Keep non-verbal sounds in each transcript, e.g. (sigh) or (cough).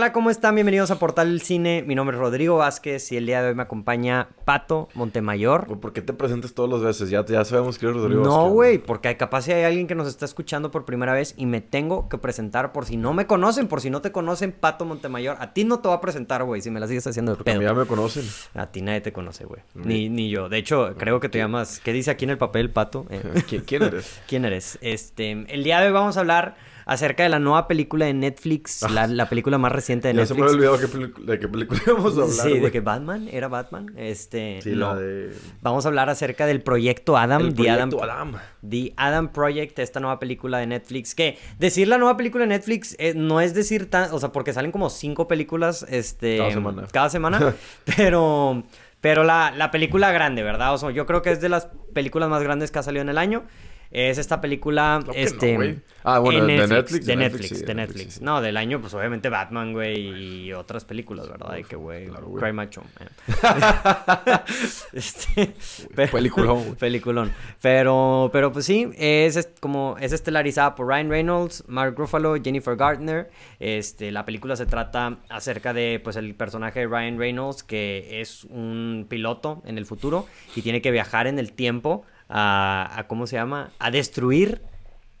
Hola, ¿cómo están? Bienvenidos a Portal del Cine. Mi nombre es Rodrigo Vázquez y el día de hoy me acompaña Pato Montemayor. Güey, ¿Por qué te presentas todas las veces? Ya, ya sabemos que eres Rodrigo No, Vázquez. güey, porque capaz si hay alguien que nos está escuchando por primera vez y me tengo que presentar por si no me conocen, por si no te conocen, Pato Montemayor. A ti no te va a presentar, güey, si me la sigues haciendo de Porque a mí ya me conocen. A ti nadie te conoce, güey. Ni, ni yo. De hecho, creo que te llamas... ¿Qué dice aquí en el papel, Pato? Eh, (laughs) ¿Qui- ¿Quién eres? (laughs) ¿Quién eres? Este, el día de hoy vamos a hablar acerca de la nueva película de Netflix, (laughs) la, la película más reciente de Ya se me Netflix. había olvidado qué de qué película (laughs) íbamos a hablar, Sí, de que Batman era Batman. Este, Sí, no. la de... Vamos a hablar acerca del proyecto Adam, El The Adam, proyecto Adam. The Adam Project, esta nueva película de Netflix. Que decir la nueva película de Netflix eh, no es decir tan, o sea, porque salen como cinco películas, este, Cada semana. cada semana, (laughs) pero, pero la, la película grande, ¿verdad? O sea, yo creo que es de las películas más grandes que ha salido en el año. Es esta película, no, este. Ah, bueno, de Netflix, de de Netflix, sí, de de Netflix. Netflix, sí. No, del año, pues obviamente Batman, güey, y otras películas, ¿verdad? Que, güey, Claro. Cry Macho. eh. (laughs) este, pero- Peliculón, güey. Peliculón. Pero, pero pues sí, es como es estelarizada por Ryan Reynolds, Mark Ruffalo, Jennifer Gardner. Este, la película se trata acerca de pues el personaje de Ryan Reynolds que es un piloto en el futuro y tiene que viajar en el tiempo a, a ¿cómo se llama? A destruir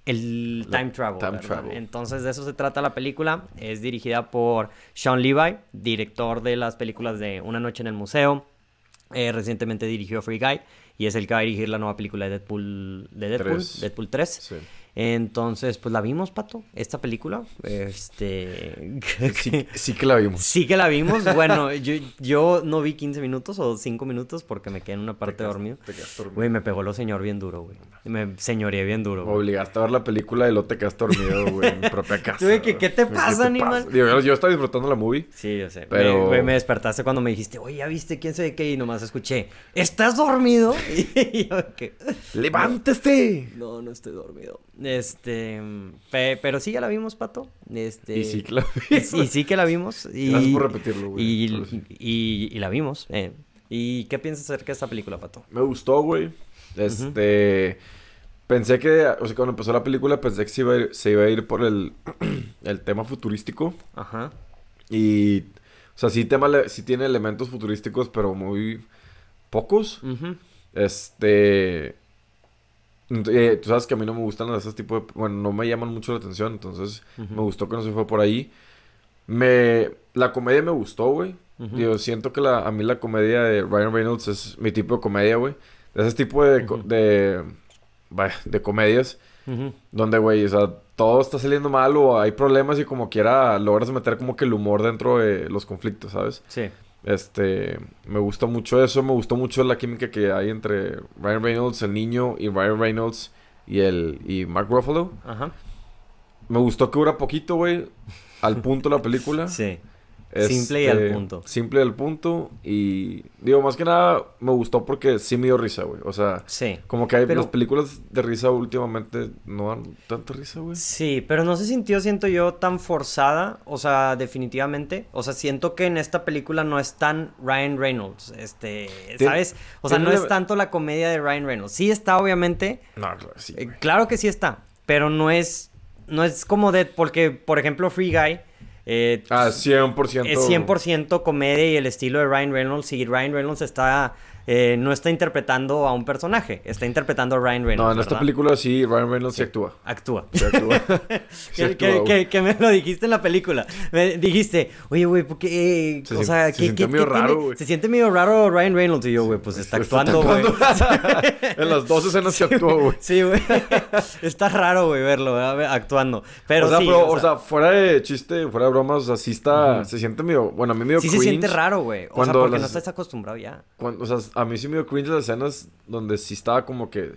el time travel. time travel. Entonces de eso se trata la película. Es dirigida por Sean Levi, director de las películas de Una noche en el museo. Eh, recientemente dirigió Free Guy y es el que va a dirigir la nueva película de Deadpool, de Deadpool, Tres. Deadpool 3. Sí. Entonces, pues la vimos, Pato, esta película. Este. (laughs) Sí, (laughs) sí que la vimos. Sí que la vimos. (laughs) Bueno, yo, yo no vi 15 minutos o 5 minutos porque me quedé en una parte Te dormido. te dormido. Güey, me pegó lo señor bien duro, güey. Me señoreé bien duro. Me obligaste a ver la película y luego te quedaste dormido, güey, en mi propia casa. Güey, ¿qué- qué te pasa, animal? Digo, yo, estaba disfrutando la movie. Sí, yo sé. Pero- güey, me despertaste cuando me dijiste, oye, ¿ya viste quién sabe qué? Y nomás escuché, ¿estás dormido? Y yo, ¿qué? ¡Levántese! No, no estoy dormido. Este, pe- pero sí ya la vimos, Pato. Este, Y sí que la vimos. y sí que la vimos. Y, Gracias por repetirlo, güey, Y, pero sí. y- y la vimos. eh. ¿Y qué piensas acerca de esta película, Pato? Me gustó, güey. Este. Pensé que, o sea, cuando empezó la película, pensé que se iba a ir, se iba a ir por el, (clears throat) el tema futurístico. Ajá. Y. O sea, sí, tema, sí tiene elementos futurísticos, pero muy pocos. Ujú. Este. Eh, tú sabes que a mí no me gustan esos tipos de. Bueno, no me llaman mucho la atención, entonces me gustó que no se fue por ahí. Me. La comedia me gustó, güey. Digo, siento que la, a mí la comedia de Ryan Reynolds es mi tipo de comedia, güey. De ese tipo de, Ujú. de, de comedias donde, güey, o sea, todo está saliendo mal o hay problemas y como quiera logras meter como que el humor dentro de los conflictos, ¿sabes? Sí. Este, me gusta mucho eso, me gustó mucho la química que hay entre Ryan Reynolds, el niño, y Ryan Reynolds y el y Mark Ruffalo. Ajá. Me gustó que dura poquito, güey, al punto la película. Sí. Simple y al Este, punto. Simple y al punto. Y digo, más que nada, me gustó porque sí me dio risa, güey. O sea, Sí. como que hay Pero- las películas de risa últimamente no dan tanta risa, güey. Sí, pero no se sintió, siento yo, tan forzada. O sea, definitivamente. O sea, siento que en esta película no es tan Ryan Reynolds. Este, ¿sabes? O sea, no es tanto la comedia de Ryan Reynolds. Sí está, obviamente. No, claro, sí, eh, claro que sí está. Pero no es. No es como de. Porque, por ejemplo, Free Guy. Eh, Ah, 100%. es 100% comedia y el estilo de Ryan Reynolds. Y Ryan Reynolds está. Eh, no está interpretando a un personaje. Está interpretando a Ryan Reynolds. No, en esta ¿verdad? película sí, Ryan Reynolds sí, actúa. Actúa. Sí actúa. (laughs) Sí que, actúa, que- que- que me lo dijiste en la película. Me dijiste, oye, güey, ¿por qué? eh, Se o sea, se ¿qué, sintió qué- medio qué tiene? raro, güey. Se siente medio raro Ryan Reynolds. Y yo, güey, pues está actuando, güey. (laughs) en las dos escenas que actúa, güey. Sí, güey. (laughs) está raro, güey, verlo, ¿verdad? actuando. Pero o sea, sí, pero, o sea, fuera de chiste, fuera de bromas, o sea, sí está, se siente medio, bueno, a mí medio sí se siente raro, güey. O sea, porque no estás acostumbrado ya. Cuando- o sea, a mí sí me dio cringe las escenas donde sí estaba como que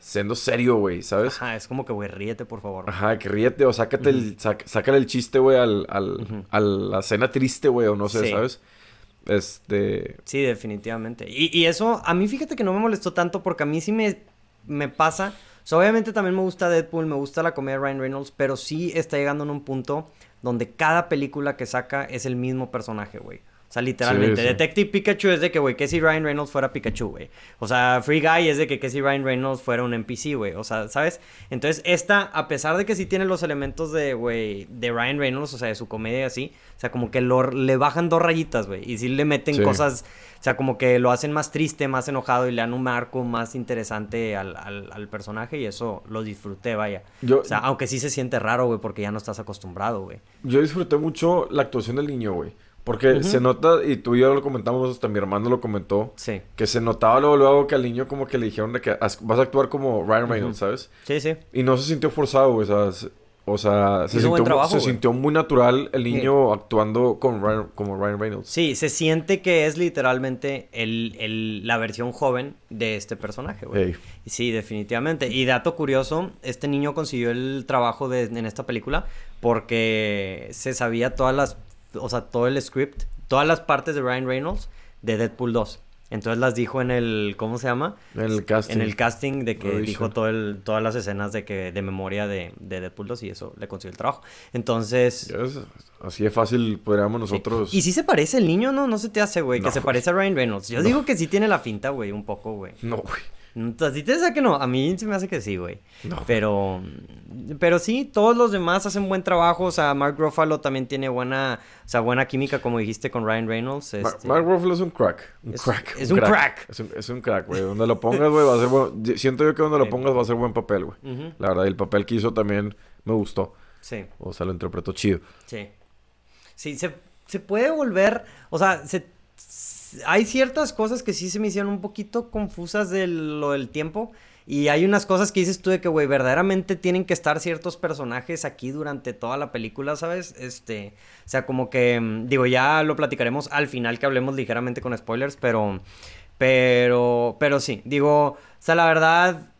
siendo serio, güey, ¿sabes? Ajá, es como que, güey, ríete, por favor. Ajá, que ríete o sácate el, sac- sácale el chiste, güey, al, al, a la escena triste, güey, o no sé, Sí. ¿sabes? Este, Sí, definitivamente. Y, y eso, a mí fíjate que no me molestó tanto porque a mí sí me, me pasa. O sea, obviamente también me gusta Deadpool, me gusta la comedia de Ryan Reynolds, pero sí está llegando en un punto donde cada película que saca es el mismo personaje, güey. O sea, literalmente. Sí, sí. Detective Pikachu es de que, güey, que si Ryan Reynolds fuera Pikachu, güey. O sea, Free Guy es de que, que si Ryan Reynolds fuera un NPC, güey. O sea, ¿sabes? Entonces, esta, a pesar de que sí tiene los elementos de, güey, de Ryan Reynolds, o sea, de su comedia y así, o sea, como que lo, le bajan dos rayitas, güey. Y sí le meten Sí. cosas, o sea, como que lo hacen más triste, más enojado y le dan un marco más interesante al, al, al personaje y eso lo disfruté, vaya. Yo, O sea, aunque sí se siente raro, güey, porque ya no estás acostumbrado, güey. yo disfruté mucho la actuación del niño, güey. Porque se nota, y tú y yo lo comentamos, hasta mi hermano lo comentó, Sí. que se notaba luego, luego que al niño como que le dijeron de que "Haz- vas a actuar como Ryan Reynolds, ¿sabes? Sí, sí. Y no se sintió forzado, güey. O sea, se, o sea, se, Hizo buen sintió, trabajo, se güey. sintió muy natural el niño actuando con Ryan, como Ryan Reynolds. Sí, se siente que es literalmente el, el- la versión joven de este personaje, güey. Ey. Sí, definitivamente. Y dato curioso, este niño consiguió el trabajo de, en esta película porque se sabía todas las, o sea, todo el script, todas las partes de Ryan Reynolds de Deadpool 2. Entonces las dijo en el, ¿cómo se llama? En el casting. En el casting de que Lo dijo hizo. todo el, todas las escenas de que de memoria de, de Deadpool 2 y eso le consiguió el trabajo. Entonces, Así de fácil podríamos Sí. nosotros... Y sí se parece el niño, ¿no? No se te hace, güey. No, que se güey. parece a Ryan Reynolds. Yo No. digo que sí tiene la finta, güey, un poco, güey. No, güey. Así te hace que no. A mí se me hace que sí, güey. No. Pero, pero sí, todos los demás hacen buen trabajo. O sea, Mark Ruffalo también tiene buena, o sea, buena química, como dijiste, con Ryan Reynolds. Este- Mark Ruffalo es un crack. Un Es- crack. es un crack. Es un, es un crack, güey. Donde lo pongas, güey, va a ser buen... Siento yo que donde lo pongas va a ser buen papel, güey. La verdad, y el papel que hizo también me gustó. Sí, O sea, lo interpretó chido. sí. Sí, se, se puede volver, o sea, se, hay ciertas cosas que sí se me hicieron un poquito confusas de lo del tiempo. Y hay unas cosas que dices tú de que, güey, verdaderamente tienen que estar ciertos personajes aquí durante toda la película, ¿sabes? Este, o sea, como que, mm, digo, ya lo platicaremos al final que hablemos ligeramente con spoilers, pero, pero, pero sí, digo, o sea, la verdad,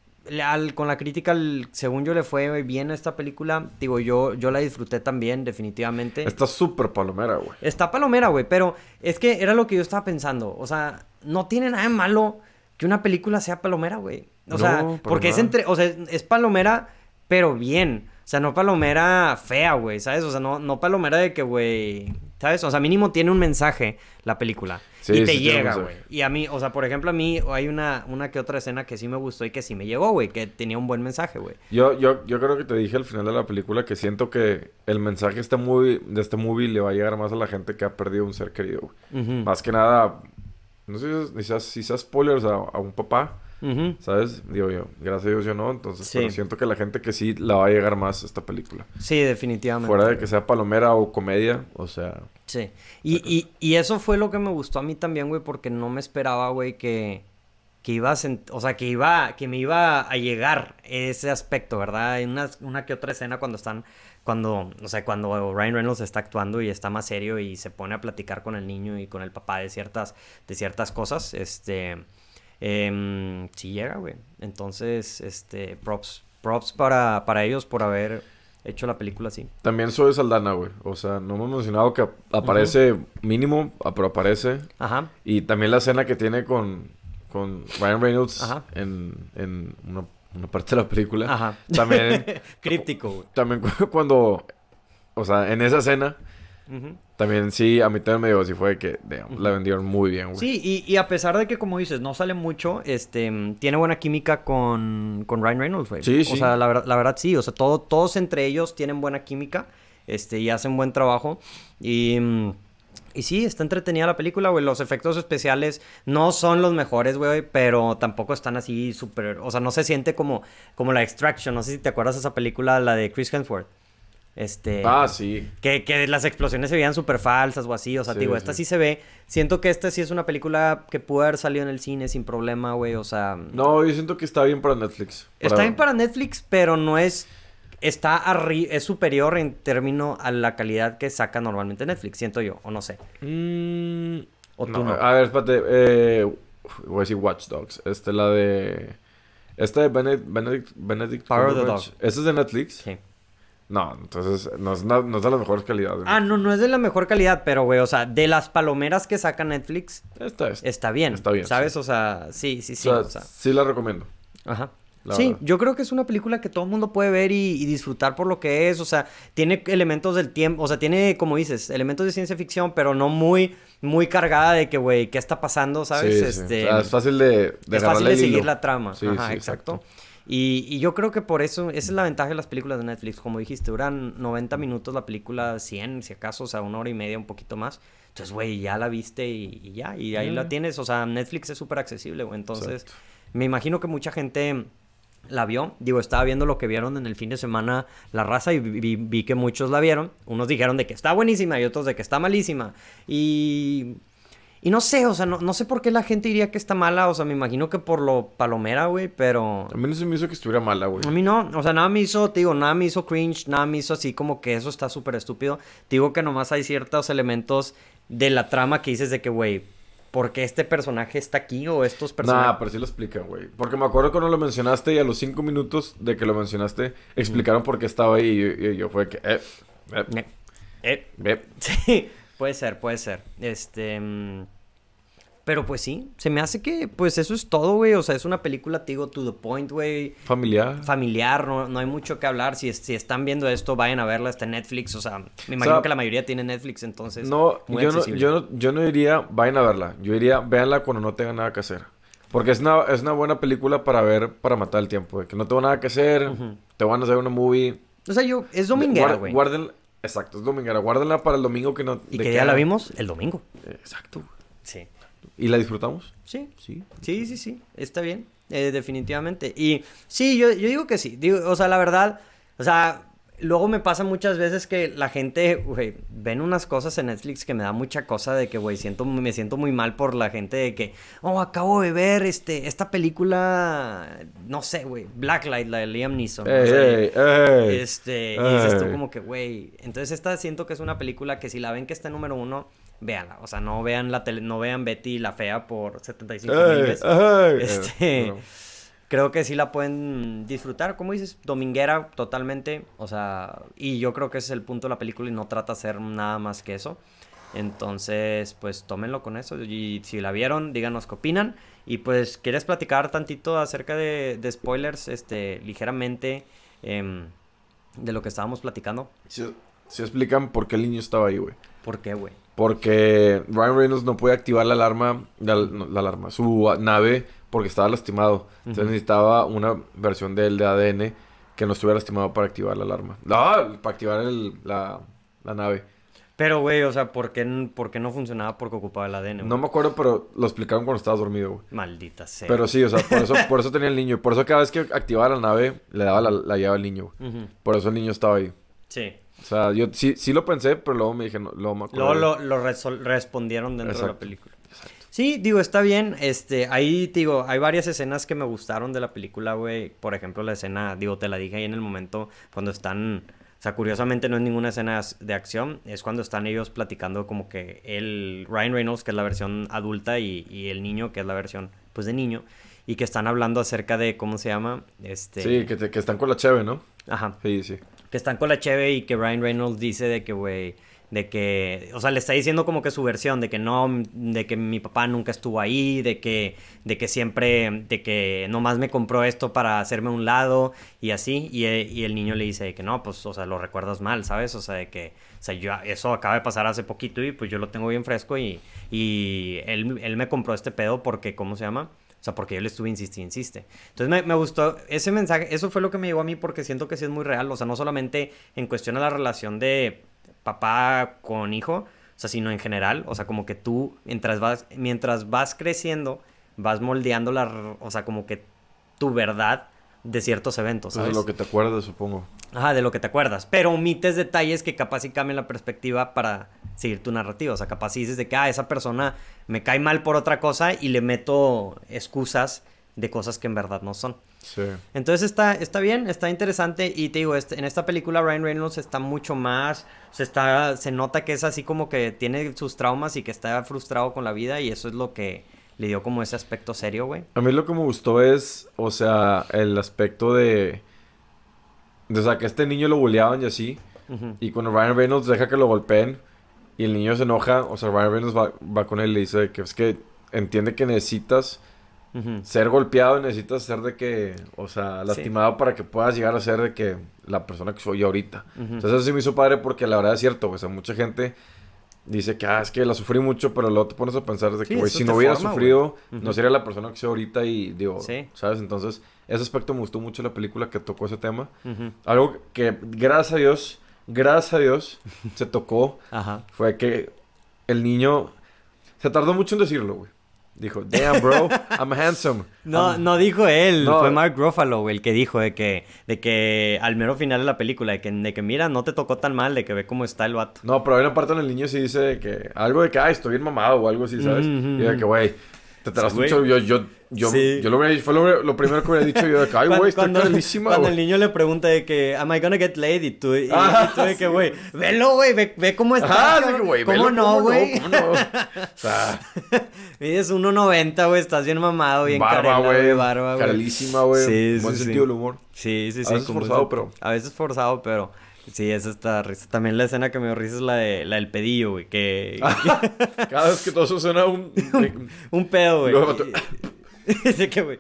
al- con la crítica, el- según yo le fue bien a esta película, digo, yo, yo la disfruté también, definitivamente. Está súper palomera, güey. Está palomera, güey, pero es que era lo que yo estaba pensando. O sea, no tiene nada de malo que una película sea palomera, güey. O No, sea, porque es entre, o sea, es palomera, pero bien. O sea, no palomera fea, güey, ¿sabes? O sea, no, no palomera de que, güey, ¿sabes? O sea, mínimo tiene un mensaje la película. Sí, y te sí llega, güey. Y a mí, o sea, por ejemplo, a mí hay una, una que otra escena que sí me gustó y que sí me llegó, güey, que tenía un buen mensaje, güey. Yo, yo, yo creo que te dije al final de la película que siento que el mensaje este movie, de este movie le va a llegar más a la gente que ha perdido un ser querido. güey. Más que nada, no sé si seas, si seas spoilers a, a un papá, ¿sabes? Digo yo, gracias a Dios yo no, entonces, Sí. pero siento que la gente que sí la va a llegar más esta película. Sí, definitivamente. Fuera de que sea palomera o comedia, o sea, Sí. Y, y, y eso fue lo que me gustó a mí también, güey, porque no me esperaba, güey, que, que iba a o sea, que iba, que me iba a llegar ese aspecto, ¿verdad? Hay una, una que otra escena cuando están, cuando, o sea, cuando Ryan Reynolds está actuando y está más serio y se pone a platicar con el niño y con el papá de ciertas, de ciertas cosas, este, em, sí llega, güey. Entonces, este, props, props para, para ellos por haber hecho la película así. también soy Saldana, güey. O sea, no hemos mencionado que ap- aparece mínimo, ah, pero aparece. Ajá. Y también la escena que tiene con, con Ryan Reynolds Ajá. en, en una, una parte de la película. Ajá. También, (laughs) Críptico, güey. también cu- cuando, o sea, en esa escena, También sí, a mí también me digo, sí fue que la vendieron muy bien, güey. Sí, y, y a pesar de que, como dices, no sale mucho, este, tiene buena química con, con Ryan Reynolds, güey. Sí, O sí. sea, la, verdad- la verdad sí, o sea, todo, todos entre ellos tienen buena química, este, y hacen buen trabajo. Y, y sí, está entretenida la película, güey. Los efectos especiales no son los mejores, güey, pero tampoco están así súper, o sea, no se siente como, como la Extraction. No sé si te acuerdas de esa película, la de Chris Hemsworth. Este... Ah, sí. Que, que las explosiones se veían súper falsas o así. O sea, Sí, digo, esta sí. sí se ve. Siento que esta sí es una película que pudo haber salido en el cine sin problema, güey. O sea, No, yo siento que está bien para Netflix. está bien para Netflix, pero no es. Está arri es superior en términos a la calidad que saca normalmente Netflix, siento yo, o no sé. Mm, O tú no, no. A ver, espérate. Eh, voy a decir Watch Dogs. Este, la de... Esta de Benedict... Benedict, Benedict Power of the. ¿Esta es de Netflix? Sí. No, entonces no es, no es de las mejores calidades. Ah, no, no es de la mejor calidad, pero, güey, o sea, de las palomeras que saca Netflix, Esta es. está bien. Está bien, ¿Sabes? sí. O sea, sí, sí, sí. o sea, o sea, sí la recomiendo. ajá. la sí, verdad. yo creo que es una película que todo el mundo puede ver y, y disfrutar por lo que es. O sea, tiene elementos del tiempo. O sea, tiene, como dices, elementos de ciencia ficción, pero no muy, muy cargada de que, güey, ¿qué está pasando? ¿Sabes? Sí, sí. Este, O sea, es fácil de, de es fácil de seguir hilo. la trama. Sí, Ajá, exacto. Y, y yo creo que por eso, esa es la ventaja de las películas de Netflix. Como dijiste, duran 90 minutos la película, 100 si acaso, o sea, una hora y media, un poquito más. Entonces, güey, ya la viste y, y ya, y ahí Mm. la tienes. O sea, Netflix es súper accesible, güey. Entonces, Exacto. me imagino que mucha gente la vio. Digo, estaba viendo lo que vieron en el fin de semana la raza y vi, vi- vi que muchos la vieron. Unos dijeron de que está buenísima y otros de que está malísima. Y... Y no sé, o sea, no, no sé por qué la gente diría que está mala. O sea, me imagino que por lo palomera, güey, pero... A mí no se me hizo que estuviera mala, güey. A mí no, o sea, nada me hizo, te digo, nada me hizo cringe, nada me hizo así como que eso está súper estúpido. Te digo que nomás hay ciertos elementos de la trama que dices de que, güey, ¿por qué este personaje está aquí o estos Nah, personajes? pero sí lo explican, güey. Porque me acuerdo cuando lo mencionaste y a los cinco minutos de que lo mencionaste, explicaron por qué estaba ahí y yo, y yo fue que, eh, eh, Eh, eh, eh. (laughs) Sí, puede ser, puede ser. Este. mm, Pero pues sí, se me hace que, pues eso es todo, güey. O sea, es una película, te digo, to the point, güey. familiar. Familiar, no, no hay mucho que hablar. Si, si están viendo esto, vayan a verla, está en Netflix. O sea, me imagino sea, que la mayoría tiene Netflix, entonces. No, muy yo no, yo, no, yo no diría, vayan a verla. Yo diría, véanla cuando no tengan nada que hacer. Porque es una, es una buena película para ver, para matar el tiempo. De que no tengo nada que hacer, te van a hacer una movie. O sea, yo, es dominguera, güey. Guarden, exacto, es dominguera. Guárdenla para el domingo que no... ¿Y que ya la vimos? El domingo. Exacto. Sí. ¿Y la disfrutamos? Sí. Sí. Sí, sí, sí, está bien, eh, definitivamente. Y sí, yo, yo digo que sí, digo, o sea, la verdad, o sea, luego me pasa muchas veces que la gente, güey, ven unas cosas en Netflix que me da mucha cosa de que, güey, siento, me siento muy mal por la gente de que, oh, acabo de ver este, esta película, no sé, güey, Blacklight, la de Liam Neeson. o sea, ey, ey. este, y dices tú como que, güey, entonces esta siento que es una película que si la ven que está en número uno, véanla. O sea, no vean la tele, no vean Betty la fea por 75 mil veces. Este. Creo que sí la pueden disfrutar, como dices, dominguera totalmente. O sea, y yo creo que ese es el punto de la película y no trata de hacer nada más que eso. Entonces, pues tómenlo con eso. Y si la vieron, díganos qué opinan. Y pues, ¿quieres platicar tantito acerca de, de spoilers, este, ligeramente, em, de lo que estábamos platicando? Sí, sí explican por qué el niño estaba ahí, güey. ¿Por qué, güey? Porque Ryan Reynolds no puede activar la alarma, la, no, la alarma, su nave porque estaba lastimado. Entonces necesitaba una versión de él de ADN que no estuviera lastimado para activar la alarma. No, para activar el- la, la nave. Pero, güey, o sea, ¿por qué, por qué no funcionaba porque ocupaba el ADN? güey? No me acuerdo, pero lo explicaron cuando estabas dormido, güey. Maldita sea. Pero sí, o sea, por eso, (laughs) por eso tenía el niño. Por eso cada vez que activaba la nave, le daba la, la llave al niño, güey. Por eso el niño estaba ahí. Sí. O sea, yo sí, sí lo pensé, pero luego me dije, no, luego me Luego acordé. lo, respondieron dentro de la Exacto. Sí, digo, está bien. Este, ahí, digo, hay varias escenas que me gustaron de la película, güey. Por ejemplo, la escena, digo, te la dije ahí en el momento cuando están. O sea, curiosamente no es ninguna escena de acción. Es cuando están ellos platicando como que el Ryan Reynolds, que es la versión adulta, y, y el niño, que es la versión, pues, de niño. Y que están hablando acerca de, ¿cómo se llama? Este... Sí, que, te- que están con la cheve, ¿no? Ajá. Sí, sí. Que están con la cheve y que Ryan Reynolds dice de que, güey, de que, o sea, le está diciendo como que su versión, de que no, de que mi papá nunca estuvo ahí, de que, de que siempre, de que nomás me compró esto para hacerme a un lado y así, y, e- y el niño le dice que no, pues, o sea, lo recuerdas mal, ¿sabes? O sea, de que, o sea, yo, eso acaba de pasar hace poquito y pues yo lo tengo bien fresco y, y él, él me compró este pedo porque, ¿cómo se llama? O sea, porque yo le estuve insiste, insiste. Entonces me, me gustó ese mensaje, eso fue lo que me llegó a mí porque siento que sí es muy real. O sea, no solamente en cuestión de la relación de papá con hijo, o sea, sino en general. O sea, como que tú, mientras vas, mientras vas creciendo, vas moldeando la, o sea, como que tu verdad de ciertos eventos, es lo que te acuerdas, supongo. Ajá, de lo que te acuerdas. Pero omites detalles que capaz sí cambian la perspectiva para seguir tu narrativa. O sea, capaz sí dices de que, ah, esa persona me cae mal por otra cosa y le meto excusas de cosas que en verdad no son. Sí. Entonces está, está bien, está interesante y te digo, este- en esta película Ryan Reynolds está mucho más, se, está, se nota que es así como que tiene sus traumas y que está frustrado con la vida y eso es lo que le dio como ese aspecto serio, güey. A mí lo que me gustó es, o sea, el aspecto de... de, o sea, que este niño lo bulleaban y así. Y cuando Ryan Reynolds deja que lo golpeen y el niño se enoja, o sea, Ryan Reynolds va, va con él y le dice que es que entiende que necesitas Ser golpeado necesitas ser de que, o sea, lastimado para que puedas llegar a ser de que la persona que soy ahorita. Entonces eso sí me hizo padre porque la verdad es cierto. O sea, mucha gente dice que, ah, es que la sufrí mucho, pero luego te pones a pensar de que, güey, si no hubiera forma, sufrido, no sería la persona que soy ahorita y digo, Sí. ¿sabes? Entonces, ese aspecto me gustó mucho la película que tocó ese tema. Algo que, gracias a Dios, gracias a Dios, (laughs) se tocó Ajá. fue que el niño se tardó mucho en decirlo, güey. Dijo, damn, bro, I'm handsome. (laughs) No, I'm- no dijo él, No. fue Mark Ruffalo, el que dijo de que, de que al mero final de la película, de que, de que mira, no te tocó tan mal, de que ve cómo está el vato. No, pero hay una parte donde el niño sí dice que algo de que, ay, estoy bien mamado o algo así, ¿sabes? Y de que, güey, te tardaste Sí, mucho. Yo, yo, yo, Sí. yo lo hubiera dicho, fue lo, lo primero que hubiera dicho yo de que, ay, güey, está cuando, cuando el niño le pregunta de que, am I gonna get laid? Y tú, y, Ah, y tú de que, güey, velo, güey, ve, ve cómo está. Que, cabrón. güey, ¿Cómo velo, no, güey? ¿Cómo no? O sea, (laughs) Mides 1.90, güey, estás bien mamado, bien barba, güey. barba, güey. Carelísima, güey. Sí, Buen sí, sentido sí. del humor. Sí, sí, sí. A veces forzado, pero- A veces forzado, pero... Sí, esa está risa. También la escena que me dio risa es la, de, la del pedillo, güey, que... (laughs) Cada vez que todo eso suena un... (laughs) Un pedo, güey. Luego (laughs) Dice que, güey...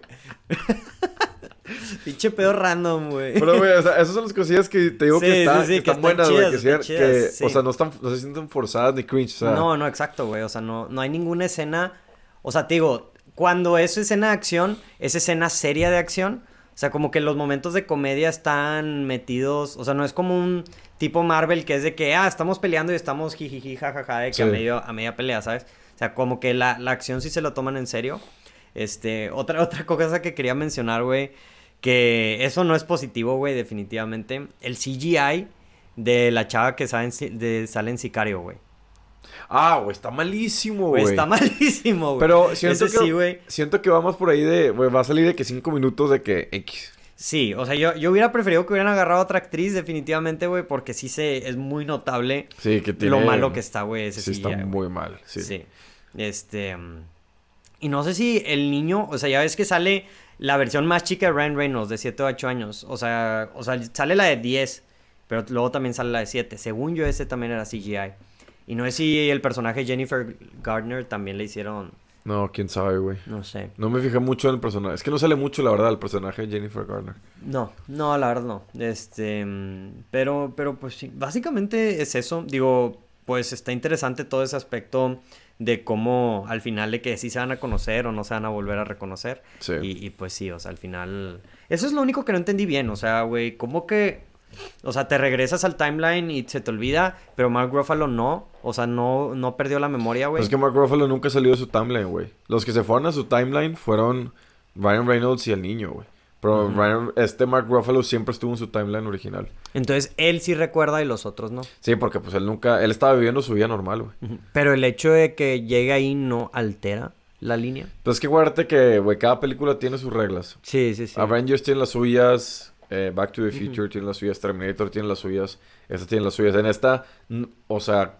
Pinche pedo random, güey. Pero, güey, o sea, esas son las cosillas que te digo Sí, que, está- sí, sí, que que están están buenas, güey. Que, están sean- chidas, que, sí. o sea, no, están, no se sienten forzadas ni cringe, o sea... No, no, exacto, güey. O sea, no, no hay ninguna escena. O sea, te digo, cuando es escena de acción, es escena seria de acción. O sea, como que los momentos de comedia están metidos. O sea, no es como un tipo Marvel que es de que, ah, estamos peleando y estamos jijiji, jajaja, de que a, medio, a media pelea, ¿sabes? O sea, como que la, la acción sí se lo toman en serio. Este, otra, (laughs) otra cosa que quería mencionar, güey, que eso no es positivo, güey, definitivamente. El CGI de la chava que sale en, de, sale en Sicario, güey. Ah, güey, está malísimo, Güey, está malísimo, güey. Pero siento Ese que, sí, güey. siento que vamos por ahí de, güey, va a salir de que cinco minutos de que X. Sí, o sea, yo, yo hubiera preferido que hubieran agarrado a otra actriz, definitivamente, güey, porque sí se, es muy notable Sí, que tiene... lo malo que está, güey, ese Sí, está muy mal, sí. Sí. Este. Y no sé si el niño, o sea, ya ves que sale la versión más chica de Ryan Reynolds, de 7 o 8 años. O sea, o sea, sale la de 10, pero luego también sale la de 7. Según yo, ese también era CGI. Y no sé si el personaje Jennifer Gardner también le hicieron, No, quién sabe, güey. no sé. No me fijé mucho en el personaje. Es que no sale mucho, la verdad, el personaje de Jennifer Garner. No, no, la verdad no. Este, pero, pero pues sí, básicamente es eso. Digo, pues está interesante todo ese aspecto de cómo al final de que sí se van a conocer o no se van a volver a reconocer. Sí. Y, y pues sí, o sea, al final... Eso es lo único que no entendí bien, o sea, güey, ¿cómo que... O sea, te regresas al timeline y se te olvida, pero Mark Ruffalo no. O sea, no, no perdió la memoria, güey. Pues es que Mark Ruffalo nunca salió de su timeline, güey. Los que se fueron a su timeline fueron Ryan Reynolds y el niño, güey. Pero. Ryan- este Mark Ruffalo siempre estuvo en su timeline original. Entonces, él sí recuerda y los otros no. Sí, porque pues él nunca... Él estaba viviendo su vida normal, güey. Pero el hecho de que llegue ahí no altera la línea. Pues es que acuérdate que, güey, cada película tiene sus reglas. Sí, sí, sí. Avengers tiene las suyas, eh, Back to the Future tiene las suyas, Terminator tiene las suyas, esta tiene las suyas. En esta, o sea,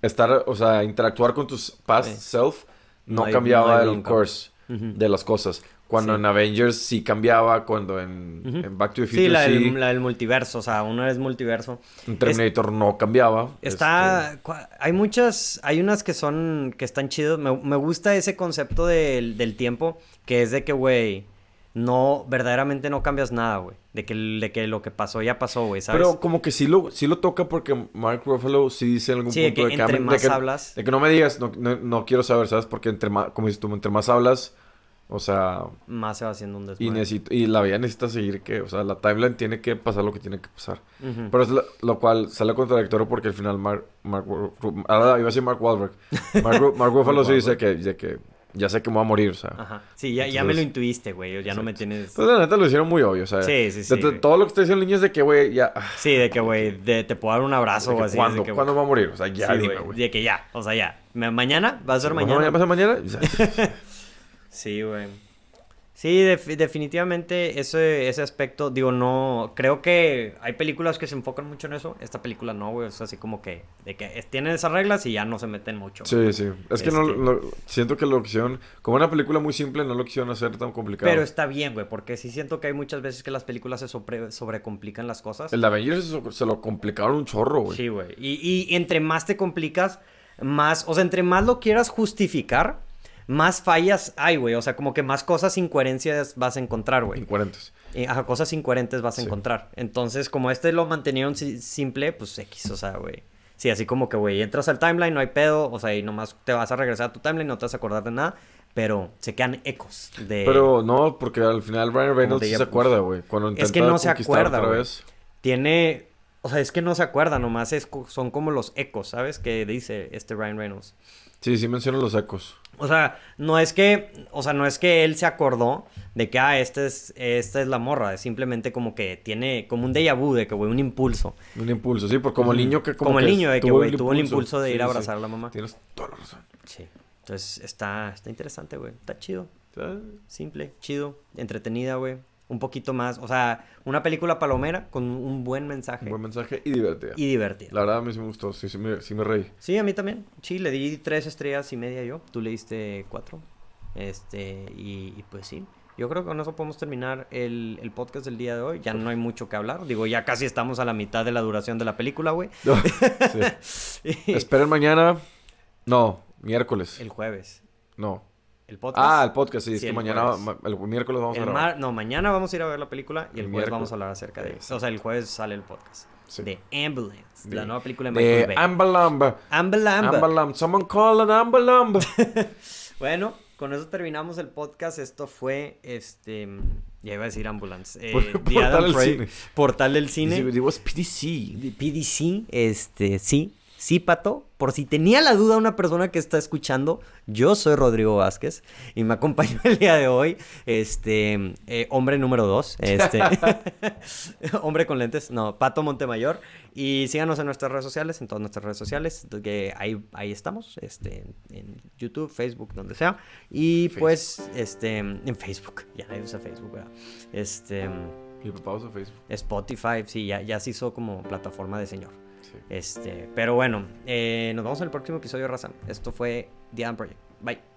estar, o sea, interactuar con tus past Sí. self no, cambiaba no el course Ujú. de las cosas. Cuando Sí. en Avengers sí cambiaba, cuando en, Back to the Future Sí, la sí, del, la del multiverso, o sea, uno es multiverso. en Terminator no cambiaba. Está, este, hay muchas, hay unas que son, que están chidos. Me, me gusta ese concepto del, del tiempo, que es de que, güey, no, verdaderamente no cambias nada, güey. De que, de que lo que pasó ya pasó, güey, ¿sabes? Pero como que sí lo, sí lo toca porque Mark Ruffalo sí dice en algún Sí, de punto que de entre de más que- hablas- De que no me digas, no, no, no quiero saber, ¿sabes? Porque entre más, como dices tú, entre más hablas, o sea, Más se va haciendo un desmadre. y, necesito, y la vida necesita seguir que, o sea, la timeline tiene que pasar lo que tiene que pasar. Pero es lo, lo cual sale contradictorio porque al final Mark, Mark, ahora iba a decir Mark Wahlberg. (laughs) Mark, Mark Ruffalo sí dice que, de que ya sé que me voy a morir, o sea. Ajá. Sí, ya, ya me lo intuiste, güey. Ya no me tienes... Pues la neta lo hicieron muy obvio, o sea. Sí, sí, sí, de- todo lo que está diciendo el niño es de que, güey, ya. Sí, de que, güey, de- te puedo dar un abrazo o así. ¿Cuándo, de que, ¿Cuándo va a morir? O sea, ya sí, dime, güey. De que ya, o sea, ya. Ma- ¿Mañana? ¿Va a ser ¿Mañana? mañana? ¿Pasa mañana? (laughs) Sí, güey. Sí, def- definitivamente ese, ese aspecto, digo, no, creo que hay películas que se enfocan mucho en eso, esta película no, güey, es así como que, de que tienen esas reglas y ya no se meten mucho. Sí, sí. Es que no, Este- lo- siento que lo quisieron, como una película muy simple, no lo quisieron hacer tan complicado. Pero está bien, güey, porque sí siento que hay muchas veces que las películas se sobre, sobrecomplican las cosas. El Avengers se, se lo complicaron un chorro, güey. Sí, güey. Y, y entre más te complicas, más, o sea, entre más lo quieras justificar, más fallas hay, güey. O sea, como que más cosas incoherencias vas a encontrar, güey. Incoherentes. Ajá, cosas incoherentes vas a Sí. encontrar. Entonces, como este lo mantenieron si- simple, pues X, o sea, güey. Sí, así como que, güey, entras al timeline, no hay pedo, o sea, y nomás te vas a regresar a tu timeline, no te vas a acordar de nada, pero se quedan ecos de... Pero no, porque al final Ryan Reynolds sí se acuerda, güey. Cuando intenta Es que no se acuerda, güey. Tiene... O sea, es que no se acuerda, nomás es, son como los ecos, ¿sabes? Que dice este Ryan Reynolds. Sí, sí menciona los ecos. O sea, no es que, o sea, no es que él se acordó de que, ah, esta es, esta es la morra, es simplemente como que tiene como un déjà vu de que, güey, un impulso. Un impulso, sí, porque como el niño que como, Como el que niño de que, güey, tuvo el impulso de Sí, ir a sí. abrazar a la mamá. Tienes toda la razón. Sí. Entonces está, está interesante, güey. Está chido. Simple, chido, entretenida, güey. Un poquito más, o sea, una película palomera con un buen mensaje Un buen mensaje y divertida. y divertida. La verdad a mí sí me gustó, sí, sí me, sí me reí. Sí, a mí también. Sí, le di tres estrellas y media yo. Tú le diste cuatro. Este, y, y pues sí. Yo creo que con eso podemos terminar el, el podcast del día de hoy. Ya no hay mucho que hablar. Digo, ya casi estamos a la mitad de la duración de la película, güey. (laughs) (laughs) Sí. Esperen mañana. No, miércoles. el jueves. No. El podcast. Ah, el podcast, sí, es que mañana, ma- el miércoles vamos a grabar. No, mañana vamos a ir a ver la película y el, El jueves miércoles. vamos a hablar acerca de eso. O sea, el jueves sale el podcast. Sí. De Ambulance, la nueva película de Michael De Bay. Lambert. Amber Lambert. Someone call an Amber Lambert. (laughs) Bueno, con eso terminamos el podcast. Esto fue, este, ya iba a decir Ambulance. Eh, Por- The Portal Adam del Cine. Portal del cine. PDC. PDC, este, sí, sí, Pato. Por si tenía la duda una persona que está escuchando, yo soy Rodrigo Vázquez y me acompañó el día de hoy, este, eh, hombre número dos, este, (laughs) (laughs) hombre con lentes, no, Pato Montemayor. Y síganos en nuestras redes sociales, en todas nuestras redes sociales, que ahí, ahí estamos, este, en YouTube, Facebook, donde sea. Y pues, este, en Facebook, ya nadie usa Facebook, ¿verdad? Este, Mi papá usa Facebook. Spotify, sí, ya, ya se hizo como plataforma de señor. Este, pero bueno, eh, nos vemos en el próximo episodio, Raza. Esto fue The Adam Project. Bye.